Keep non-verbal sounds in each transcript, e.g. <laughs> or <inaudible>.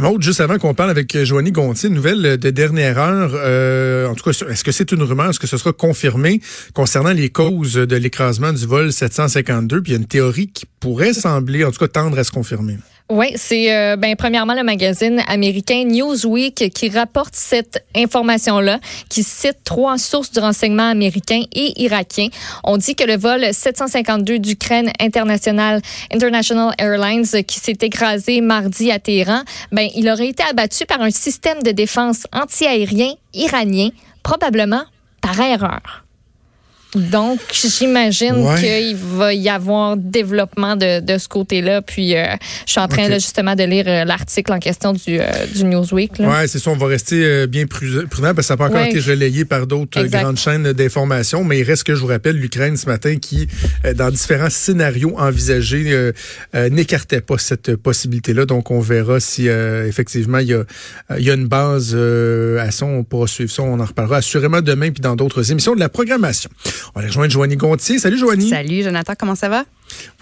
Maud, juste avant qu'on parle avec Joanie Gontier, nouvelle de dernière heure, euh, en tout cas, est-ce que c'est une rumeur, est-ce que ce sera confirmé concernant les causes de l'écrasement du vol 752? Puis il y a une théorie qui pourrait sembler, en tout cas, tendre à se confirmer. Oui, c'est euh, ben premièrement le magazine américain Newsweek qui rapporte cette information-là, qui cite trois sources du renseignement américain et irakien. On dit que le vol 752 d'Ukraine International International Airlines qui s'est écrasé mardi à Téhéran, ben il aurait été abattu par un système de défense anti-aérien iranien, probablement par erreur. Donc, j'imagine qu'il va y avoir développement de, de ce côté-là. Puis, euh, je suis en train là, justement de lire euh, l'article en question du, euh, du Newsweek. Oui, c'est ça. On va rester bien prudent parce que ça n'a pas encore été relayé par d'autres grandes chaînes d'information. Mais il reste que je vous rappelle l'Ukraine ce matin qui, dans différents scénarios envisagés, n'écartait pas cette possibilité-là. Donc, on verra si effectivement il y a, y a une base à ça. On pourra suivre ça. On en reparlera assurément demain puis dans d'autres émissions de la programmation. On va rejoindre Joanie Gontier. Salut Joanie. Salut Jonathan, comment ça va?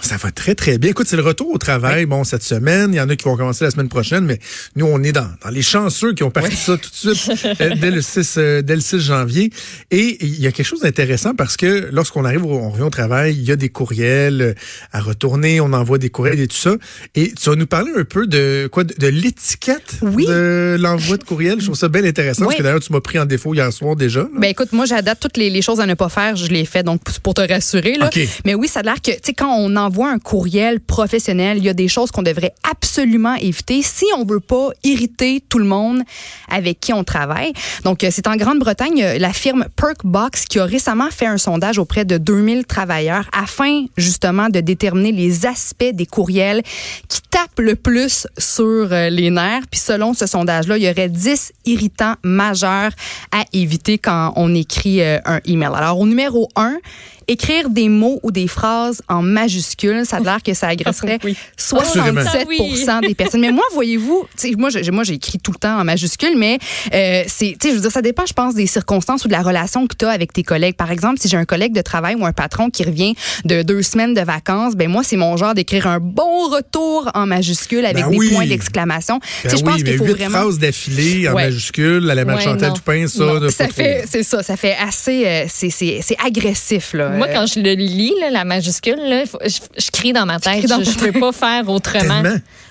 Ça va très, très bien. Écoute, c'est le retour au travail, bon, cette semaine. Il y en a qui vont commencer la semaine prochaine, mais nous, on est dans, dans les chanceux qui ont parti ça tout de suite euh, dès, le 6, euh, dès le 6 janvier. Et il y a quelque chose d'intéressant parce que lorsqu'on arrive, on revient au travail, il y a des courriels euh, à retourner, on envoie des courriels et tout ça. Et tu vas nous parler un peu de quoi, de, l'étiquette de l'envoi de courriel. Je trouve ça bien intéressant parce que d'ailleurs, tu m'as pris en défaut hier soir déjà. Ben écoute, moi, j'adapte toutes les, choses à ne pas faire. Je l'ai fait, donc pour te rassurer. Là. Mais oui, ça a l'air que, tu sais, quand on envoie un courriel professionnel, il y a des choses qu'on devrait absolument éviter si on veut pas irriter tout le monde avec qui on travaille. Donc, euh, c'est en Grande-Bretagne, euh, la firme Perkbox qui a récemment fait un sondage auprès de 2000 travailleurs afin justement de déterminer les aspects des courriels qui tapent le plus sur euh, les nerfs. Puis selon ce sondage-là, il y aurait 10 irritants majeurs à éviter quand on écrit un email. Alors, au numéro 1, écrire des mots ou des phrases en majuscules, ça a l'air que ça agresserait <laughs> 67 <laughs> des personnes. Mais moi, voyez-vous, moi, moi, j'écris tout le temps en majuscules, mais euh, c'est, je veux dire, ça dépend, je pense, des circonstances ou de la relation que tu as avec tes collègues. Par exemple, si j'ai un collègue de travail ou un patron qui revient de deux semaines de vacances, ben moi, c'est mon genre d'écrire un bon retour en majuscule avec ben des points d'exclamation. Ben je pense qu'il faut vraiment phrases d'affilée en majuscules à la ouais, Chantal Dupin, ça, ça fait, c'est ça, ça fait assez, euh, c'est agressif là. Moi, quand je le lis, la majuscule, je, crie dans ma tête. je ne peux pas faire autrement.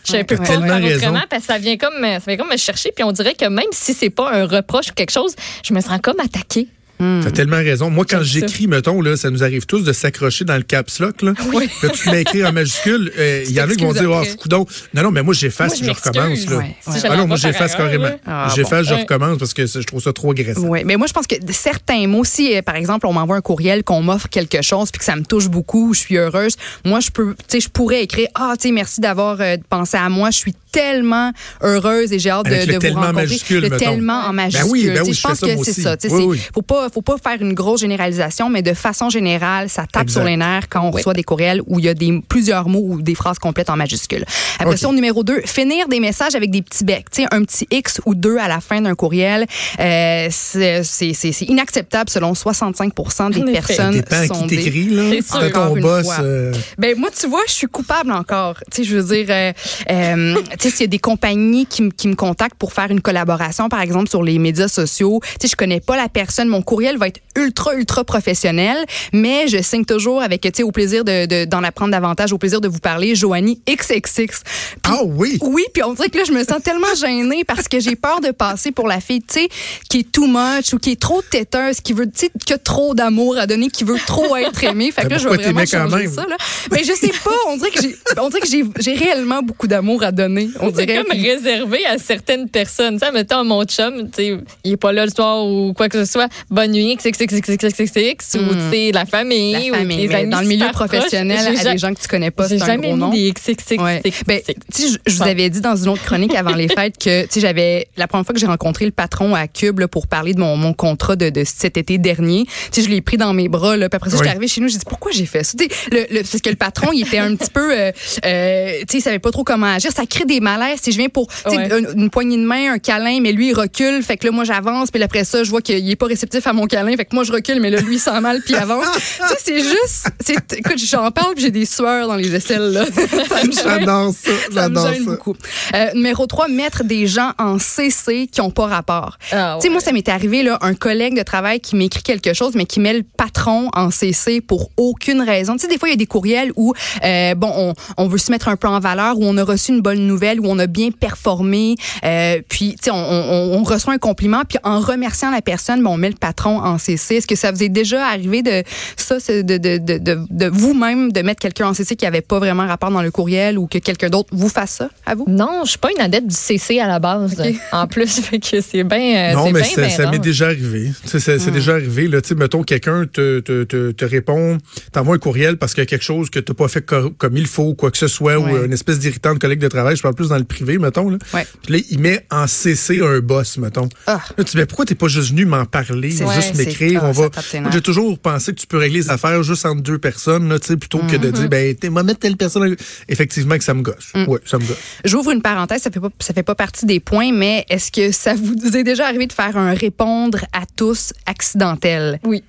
Je ne peux pas faire autrement parce que ça vient comme, ça vient comme me chercher. Puis on dirait que même si c'est pas un reproche ou quelque chose, je me sens comme attaquée. Hmm. T'as tellement raison. Moi, quand j'écris, mettons, là, ça nous arrive tous de s'accrocher dans le caps lock. Là. Oui. Là, tu m'écris en majuscule. Euh, il y en a qui vont dire, oh, coudon. Non, non, mais moi, j'efface je recommence. Là. ah non, moi, j'efface carrément. Ah, j'efface, je recommence parce que je trouve ça trop agressif. Oui, mais moi, je pense que certains mots, si, euh, par exemple, on m'envoie un courriel, qu'on m'offre quelque chose, puis que ça me touche beaucoup, je suis heureuse, moi, je peux, tu sais, je pourrais écrire, ah, tu sais, merci d'avoir euh, pensé à moi, je suis tellement heureuse et j'ai hâte de, de vous rencontrer. Majuscule, le tellement en majuscule. Ben oui, ben oui, je, pense que c'est ça. Oui, Faut pas, faut pas faire une grosse généralisation, mais de façon générale, ça tape sur les nerfs quand on reçoit des courriels où il y a des, plusieurs mots ou des phrases complètes en majuscule. Après ça, numéro 2, finir des messages avec des petits becs. Tu sais, un petit X ou deux à la fin d'un courriel, euh, c'est inacceptable selon 65 des personnes ça dépend qui t'écrit, là. C'est ton boss. Euh... Ben, moi, tu vois, je suis coupable encore. Tu sais, je veux dire, euh, euh tu sais, s'il y a des compagnies qui, qui me contactent pour faire une collaboration, par exemple, sur les médias sociaux, tu sais, je connais pas la personne, mon courriel va être ultra, ultra professionnel, mais je signe toujours avec, tu sais, au plaisir de, d'en apprendre davantage, au plaisir de vous parler, Joanie XXX. ah oui? Oui, puis on dirait que là, je me sens tellement <laughs> gênée parce que j'ai peur de passer pour la fille, tu sais, qui est too much ou qui est trop têteuse, qui veut, tu sais, que trop d'amour à donner, qui veut trop être aimée. Fait que là, je vais vraiment changer ça, là. Mais je sais pas, on dirait que j'ai, on dirait que j'ai, j'ai réellement beaucoup d'amour à donner. On dirait. comme réservé à certaines personnes. Tu sais, mettons, mon chum, tu sais, il est pas là le soir ou quoi que ce soit. Nuit, XXXXXX, ou Hmm. tu sais, la famille, La ou mais amis dans le milieu professionnel, J'ai à des gens que tu connais pas, J'ai c'est un jamais gros nom. mis des XXXX. Ouais. Ben, tu sais, je, je vous avais dit dans une autre chronique avant les fêtes que, tu sais, j'avais, la première fois que j'ai rencontré le patron à Cube, là, pour parler de mon, mon contrat de, de cet été dernier, tu sais, je l'ai pris dans mes bras, là, puis après ça, Oui. j'étais arrivée chez nous, j'ai dit, pourquoi j'ai fait ça? Tu sais, le, le, parce que le patron, il était un petit peu, euh, euh, tu sais, il savait pas trop comment agir. Ça crée des malaises. Si je viens pour, tu sais, Ouais. une, une poignée de main, un câlin, mais lui, il recule. Fait que là, moi, j'avance, puis après ça, je vois qu'il est pas réceptif à mon câlin. Fait que moi, je recule, mais là, lui, il sent mal, puis il avance. <laughs> tu sais, c'est juste, c'est, écoute, j'en parle, puis j'ai des sueurs dans les aisselles, là. <laughs> ça me gêne. J'adore ça. Ça me J'adore gêne ça. beaucoup. Euh, numéro 3, mettre des gens en CC qui ont pas rapport. Ah, Tu sais, moi, ça m'est arrivé, là, un collègue de travail qui m'écrit quelque chose, mais qui met le patron en CC pour aucune raison. Tu sais, des fois, il y a des courriels où, euh, bon, on, on veut se mettre un peu en valeur, où on a reçu une bonne nouvelle, où on a bien performé, euh, puis, tu sais, on, on, on reçoit un compliment, puis en remerciant la personne, ben, on met le patron en CC. Est-ce que ça vous est déjà arrivé de ça, de, de, de, de, de vous-même, de mettre quelqu'un en CC qui avait pas vraiment rapport dans le courriel ou que quelqu'un d'autre vous fasse ça, à vous? Non, je suis pas une adepte du CC à la base. <laughs> En plus, fait que c'est bien. Non, c'est mais bien, ça, m'est déjà arrivé. Tu C'est c'est déjà arrivé. Là, Tu mettons, quelqu'un te, te, te, te répond, t'envoie un courriel parce qu'il y a quelque chose que t'as pas fait co- comme il faut, quoi que ce soit, ou Ouais. une espèce d'irritant de collègue de travail. Je parle plus dans le privé, mettons. Là. Ouais. Puis là, il met en CC un boss, mettons. Ah. Là, tu dis, mais pourquoi t'es pas juste venu m'en parler, C'est- juste m'écrire? ah, On va. J'ai toujours pensé que tu peux régler les affaires juste entre deux personnes, là, tu sais, plutôt que de Mm-hmm. dire, ben, moi, mettre telle personne. Effectivement, que ça me gosse. Mm. Ouais, ça me gosse. J'ouvre une parenthèse, ça fait pas ça fait pas partie des points, mais est-ce que ça vous est déjà arrivé de faire un répondre à tous accidentel? Oui,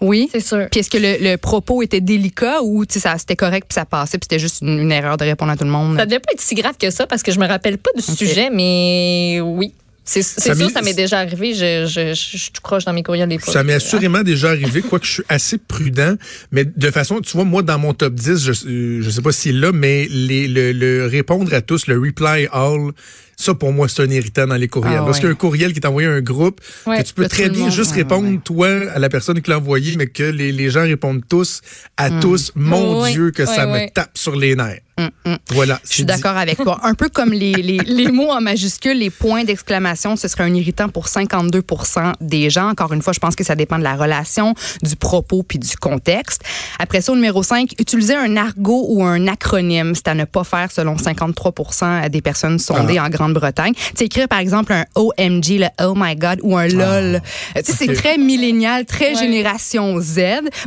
Oui? c'est sûr. Puis est-ce que le, le propos était délicat ou tu ça c'était correct puis ça passait puis c'était juste une, une erreur de répondre à tout le monde? Ça devait pas être si grave que ça parce que je me rappelle pas du sujet, mais oui. C'est sûr, m'est- ça m'est déjà arrivé. Je, je, je, je croche dans mes courriels des fois. Ça m'est assurément déjà arrivé, quoique je suis assez prudent. Mais de façon, tu vois, moi, dans mon top 10, je, euh, je sais pas s'il est là, mais les, le, le répondre à tous, le reply all, ça, pour moi, c'est un irritant dans les courriels. Ah, Lorsqu'il y a ouais. un courriel qui est envoyé à un groupe, Ouais. que tu peux très bien monde, juste ouais, répondre, ouais. toi, à la personne qui l'a envoyé, mais que les, les gens répondent tous à tous. Mon. Dieu, que ça me tape sur les nerfs. Hum, hum. Voilà. Je suis d'accord avec toi. Un peu comme les, les, <laughs> les mots en majuscule, les points d'exclamation, ce serait un irritant pour 52% des gens. Encore une fois, je pense que ça dépend de la relation, du propos puis du contexte. Après ça, au numéro 5, utiliser un argot ou un acronyme, c'est à ne pas faire selon 53% des personnes sondées en Grande-Bretagne. Tu sais, écrire par exemple un OMG, le Oh my God, ou un LOL. Tu sais, c'est très millénial, très Ouais. génération Z.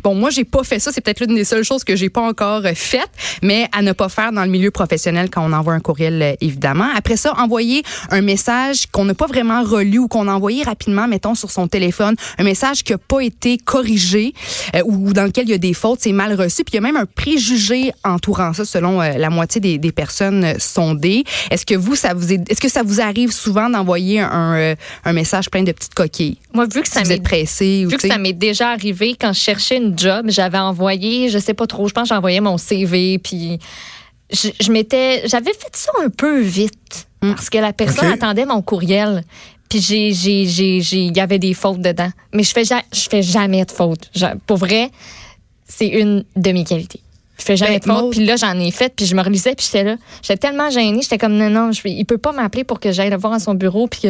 Bon, moi, j'ai pas fait ça. C'est peut-être l'une des seules choses que j'ai pas encore faites, mais à ne pas faire dans le milieu professionnel quand on envoie un courriel, euh, évidemment. Après ça, envoyer un message qu'on n'a pas vraiment relu ou qu'on a envoyé rapidement, mettons, sur son téléphone, un message qui n'a pas été corrigé euh, ou dans lequel il y a des fautes, c'est mal reçu. Puis il y a même un préjugé entourant ça, selon euh, la moitié des, des personnes sondées. Est-ce que vous, ça vous est, est-ce que ça vous arrive souvent d'envoyer un, un message plein de petites coquilles? Moi, vu que Si ça vous m'est pressé Vu que ça m'est déjà arrivé quand je cherchais une job, j'avais envoyé, je sais pas trop, je pense que j'envoyais mon CV, puis je, je m'étais, j'avais fait ça un peu vite parce que la personne attendait mon courriel. Puis j'ai, j'ai, j'ai, j'ai, il y avait des fautes dedans. Mais je fais, ja- je fais jamais de fautes. Je- pour vrai, c'est une de mes qualités. Je fais jamais Ben, de fautes. Maud- Puis là, j'en ai fait. Puis je me relisais. Puis j'étais là. J'étais tellement gênée. J'étais comme, non, non, je, il peut pas m'appeler pour que j'aille le voir à son bureau. Puis,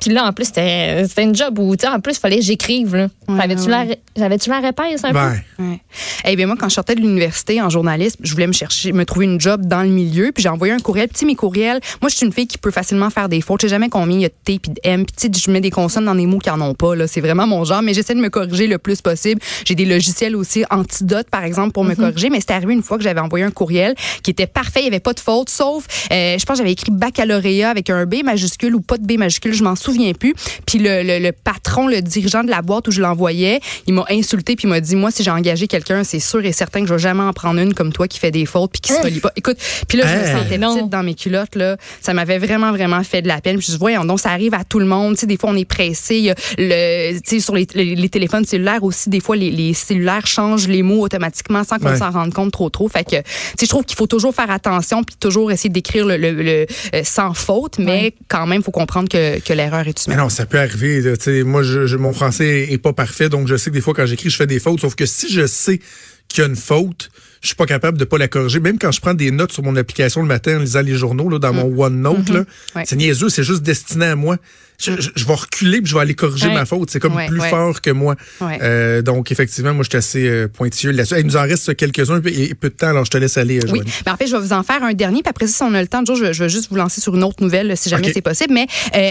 puis là, en plus, c'était c'était une job où, tu sais, en plus, il fallait que j'écrive. là. Ouais, J'avais-tu ouais. la, j'avais-tu la réponse un peu? Ben, Ouais. Eh bien, moi, quand je sortais de l'université en journalisme, je voulais me chercher, me trouver une job dans le milieu, puis j'ai envoyé un courriel. Puis, tu sais, mes courriels, moi, je suis une fille qui peut facilement faire des fautes. Je sais jamais combien il y a de T puis de M. Puis, tu sais, je mets des consonnes dans des mots qui en ont pas, là. C'est vraiment mon genre, mais j'essaie de me corriger le plus possible. J'ai des logiciels aussi, Antidote, par exemple, pour me corriger, mais c'était arrivé une fois que j'avais envoyé un courriel qui était parfait, il y avait pas de faute, sauf, euh, je pense que j'avais écrit baccalauréat avec un B majuscule ou pas de B majuscule, je m'en souviens plus. Puis le, le, le patron, le dirigeant de la boîte où je l'envoyais, il m'a insulté puis il m'a dit moi si j'ai engagé quelqu'un, c'est sûr et certain que je vais jamais en prendre une comme toi qui fait des fautes puis qui se relie pas. Écoute, puis là je me sentais Non. petite dans mes culottes là, ça m'avait vraiment vraiment fait de la peine. Puis je dis voyons donc ça arrive à tout le monde, tu sais des fois on est pressé, il y a le tu sais sur les, les, les téléphones cellulaires aussi des fois les, les cellulaires changent les mots automatiquement sans qu'on Ouais. s'en rende compte trop trop. Fait que tu sais je trouve qu'il faut toujours faire attention puis toujours essayer d'écrire le, le, le, euh, sans faute, mais Ouais. quand même faut comprendre que, que l'erreur est Mais humaine. non, ça peut arriver. là, tu sais, moi, je, je- mon français est pas parfait, donc je sais que des fois, quand j'écris, je fais des fautes. Sauf que si je sais qu'il y a une faute, je suis pas capable de pas la corriger. Même quand je prends des notes sur mon application le matin en lisant les journaux là, dans mon mm. OneNote, mm-hmm. là, c'est niaiseux, c'est juste destiné à moi. Je, vais reculer puis je vais aller corriger ma faute. C'est comme plus fort que moi. Euh, donc, effectivement, moi, je suis assez euh, pointilleux là-dessus. Il nous en reste quelques-uns et peu de temps, alors je te laisse aller, Oui. Ben, en fait, je vais vous en faire un dernier, puis après ça, si on a le temps, je, je vais juste vous lancer sur une autre nouvelle, si jamais c'est possible. Mais euh,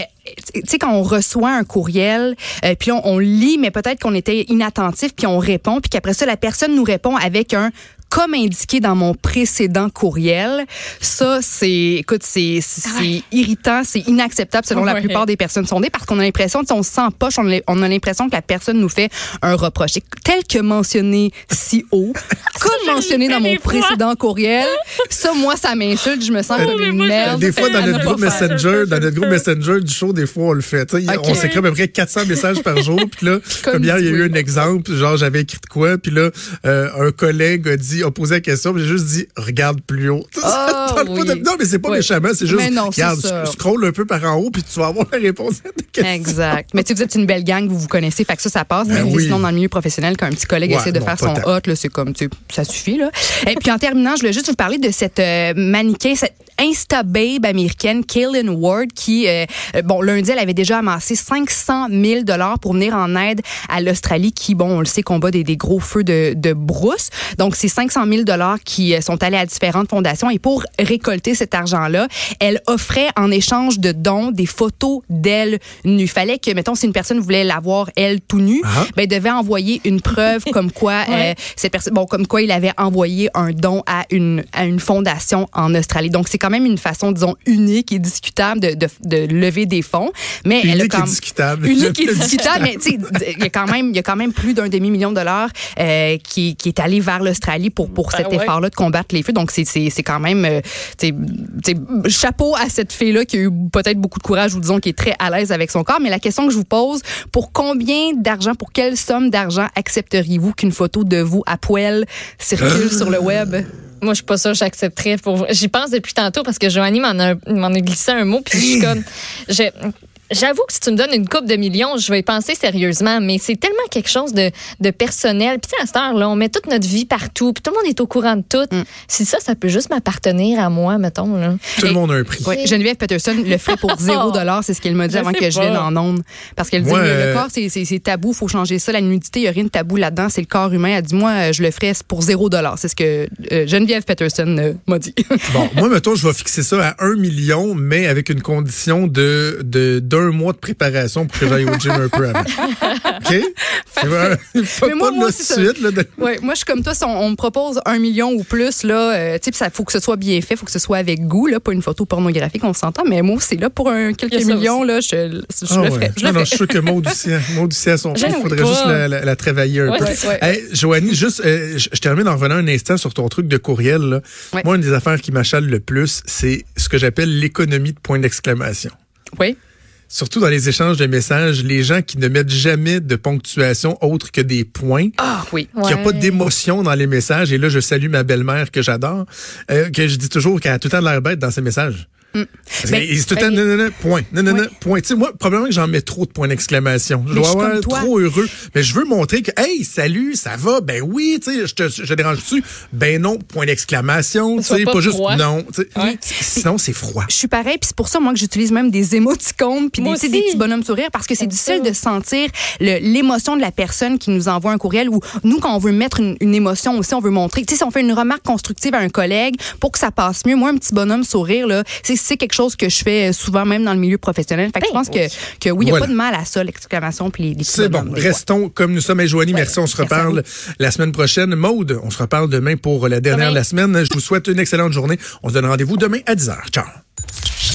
tu sais, quand on reçoit un courriel, euh, puis on, on, lit, mais peut-être qu'on était inattentif, puis on répond, puis qu'après ça, la personne nous répond avec un comme indiqué dans mon précédent courriel. Ça, c'est, écoute, c'est, c'est irritant, c'est inacceptable selon la plupart des personnes sondées parce qu'on a l'impression, on se sent en poche, on a, l'impression que la personne nous fait un reproche. tel que mentionné si haut, <laughs> comme mentionné dans mon précédent courriel, ça, moi, ça m'insulte. Je me sens comme une merde. Des fois, dans notre groupe Messenger, dans notre groupe Messenger du show, des fois, on le fait. On s'écrit à peu près 400 messages par jour. Puis là, comme, hier, il y a eu un exemple. Genre, j'avais écrit de quoi. Puis là, euh, un collègue a dit a posé la question, j'ai juste dit regarde plus haut. <laughs> Oh, Non, mais c'est pas méchamment, c'est juste regarde, scroll un peu par en haut puis tu vas avoir la réponse à ta question. Exact. Mais tu vous êtes une belle gang, vous vous connaissez, fait que ça, ça passe. Ben mais sinon, dans le milieu professionnel, quand un petit collègue essaie de faire son hot, c'est comme, tu ça suffit. Là. Et puis en terminant, je voulais juste vous parler de cette euh, mannequin, cette Insta Babe américaine, Kaylin Ward, qui, euh, euh, bon, lundi, elle avait déjà amassé 500 000 dollars pour venir en aide à l'Australie, qui, bon, on le sait, combat des, des gros feux de, de brousse. Donc, c'est 500 000 dollars qui euh, sont allés à différentes fondations. Et pour récolter cet argent-là, elle offrait en échange de dons des photos d'elle nue. Fallait que, mettons, si une personne voulait l'avoir elle tout nue, ah. ben, devait envoyer une preuve <laughs> comme quoi cette personne, bon, comme quoi il avait envoyé un don à une à une fondation en Australie. Donc, c'est quand même une façon, disons, unique et discutable de, de, de lever des fonds. Mais unique elle a quand, et discutable. Unique et discutable, mais tu sais, il y a quand même, il y a quand même plus d'un demi million de dollars euh, qui, qui est allé vers l'Australie pour pour ben cet effort-là de combattre les feux. Donc c'est quand même, euh, tu sais, chapeau à cette fille-là qui a eu peut-être beaucoup de courage ou disons qui est très à l'aise avec son corps. Mais la question que je vous pose, pour combien d'argent, pour quelle somme d'argent accepteriez-vous qu'une photo de vous à poil circule <laughs> sur le web? Moi, je suis pas sûre que j'accepterais. Pour... J'y pense depuis tantôt parce que Joanie m'en a, m'en a glissé un mot, puis je suis <clears throat> comme. J'avoue que si tu me donnes une coupe de millions, je vais y penser sérieusement, mais c'est tellement quelque chose de, de personnel. Puis à cette heure-là, on met toute notre vie partout, puis tout le monde est au courant de tout. Mm. Si ça, ça peut juste m'appartenir à moi, mettons. Là. Tout le monde a un prix. Geneviève Peterson le ferait pour <laughs> zéro dollar, c'est ce qu'elle m'a dit avant que je vienne en ondes. Parce qu'elle dit, le euh, corps, c'est tabou, faut changer ça. La nudité, il n'y a rien de tabou là-dedans, c'est le corps humain. Elle dit, moi, je le ferais pour zéro dollar. C'est ce que euh, Geneviève Peterson euh, m'a dit. bon, moi, mettons, je vais fixer ça à un million, mais avec une condition de d'un mois de préparation pour que j'aille au gym un peu avant. <laughs> OK? mais moi, moi, suite, là, ouais, moi, je suis comme toi, on, me propose un million ou plus, là, euh, il faut que ce soit bien fait, il faut que ce soit avec goût, là, pas une photo pornographique, on s'entend, mais moi, c'est là pour un, quelques millions, là, je, je, ah le ferai. Je, non, non, je suis sûr que Maud aussi, hein, Maud aussi son il faudrait juste la, la, travailler un peu. Hey, Joanie, juste, euh, je, termine en revenant un instant sur ton truc de courriel. Là. Moi, une des affaires qui m'achale le plus, c'est ce que j'appelle l'économie de point d'exclamation. Oui surtout dans les échanges de messages, les gens qui ne mettent jamais de ponctuation autre que des points. Ah oui. Qu'il n'y a pas d'émotion dans les messages. Et là, je salue ma belle-mère que j'adore, euh, que je dis toujours qu'elle a tout le temps l'air bête dans ses messages. Mm. C'est tout non, non, point. Non, point. Tu sais, moi, probablement que j'en mets trop de points d'exclamation. Je dois avoir trop heureux. Mais je veux montrer que, hey, salut, ça va? Ben oui, tu sais, je te, je dérange dessus? Ben non, point d'exclamation. Tu sais, pas, juste non. Sinon, c'est froid. Je suis pareil, puis c'est pour ça, moi, que j'utilise même des émoticônes puis des, des, petits bonhommes sourires parce que c'est difficile de sentir l'émotion de la personne qui nous envoie un courriel ou nous, quand on veut mettre une, une émotion aussi, on veut montrer. Tu sais, si on fait une remarque constructive à un collègue pour que ça passe mieux, moi, un petit bonhomme sourire, là, c'est c'est quelque chose que je fais souvent même dans le milieu professionnel. Fait que je ben pense que, que oui, il n'y a pas de mal à ça, l'exclamation puis les, C'est bon. Restons comme nous sommes. Et Joanie, merci. On se reparle la semaine prochaine. Maude, on se reparle demain pour la dernière de la semaine. Je vous souhaite une excellente journée. On se donne rendez-vous demain à 10h. Ciao.